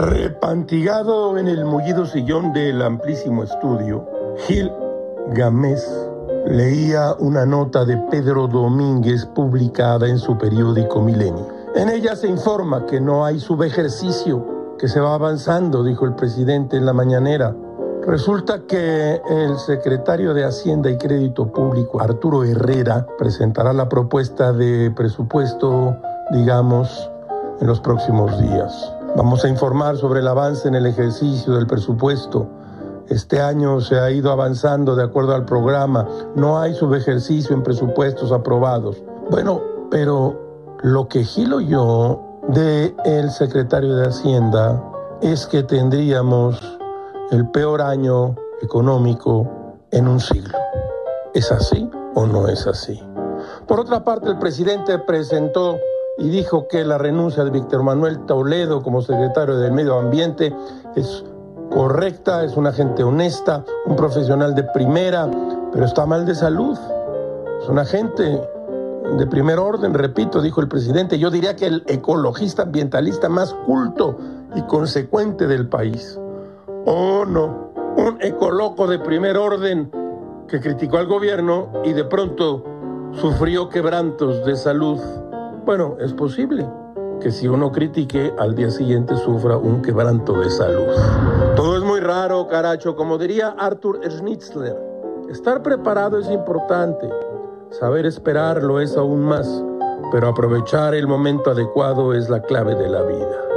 Afantigado en el mullido sillón del amplísimo estudio, Gil Gamés leía una nota de Pedro Domínguez publicada en su periódico Milenio. En ella se informa que no hay subejercicio, que se va avanzando, dijo el presidente en la mañanera. Resulta que el secretario de Hacienda y Crédito Público, Arturo Herrera, presentará la propuesta de presupuesto, digamos, en los próximos días. Vamos a informar sobre el avance en el ejercicio del presupuesto. Este año se ha ido avanzando de acuerdo al programa. No hay subejercicio en presupuestos aprobados. Bueno, pero lo que gilo yo de el secretario de Hacienda es que tendríamos el peor año económico en un siglo. ¿Es así o no es así? Por otra parte, el presidente presentó y dijo que la renuncia de Víctor Manuel Toledo como secretario del Medio Ambiente es correcta, es una gente honesta, un profesional de primera, pero está mal de salud. Es una gente de primer orden, repito, dijo el presidente. Yo diría que el ecologista ambientalista más culto y consecuente del país. Oh, no, un ecoloco de primer orden que criticó al gobierno y de pronto sufrió quebrantos de salud. Bueno, es posible que si uno critique, al día siguiente sufra un quebranto de salud. Todo es muy raro, caracho. Como diría Arthur Schnitzler, estar preparado es importante, saber esperar lo es aún más, pero aprovechar el momento adecuado es la clave de la vida.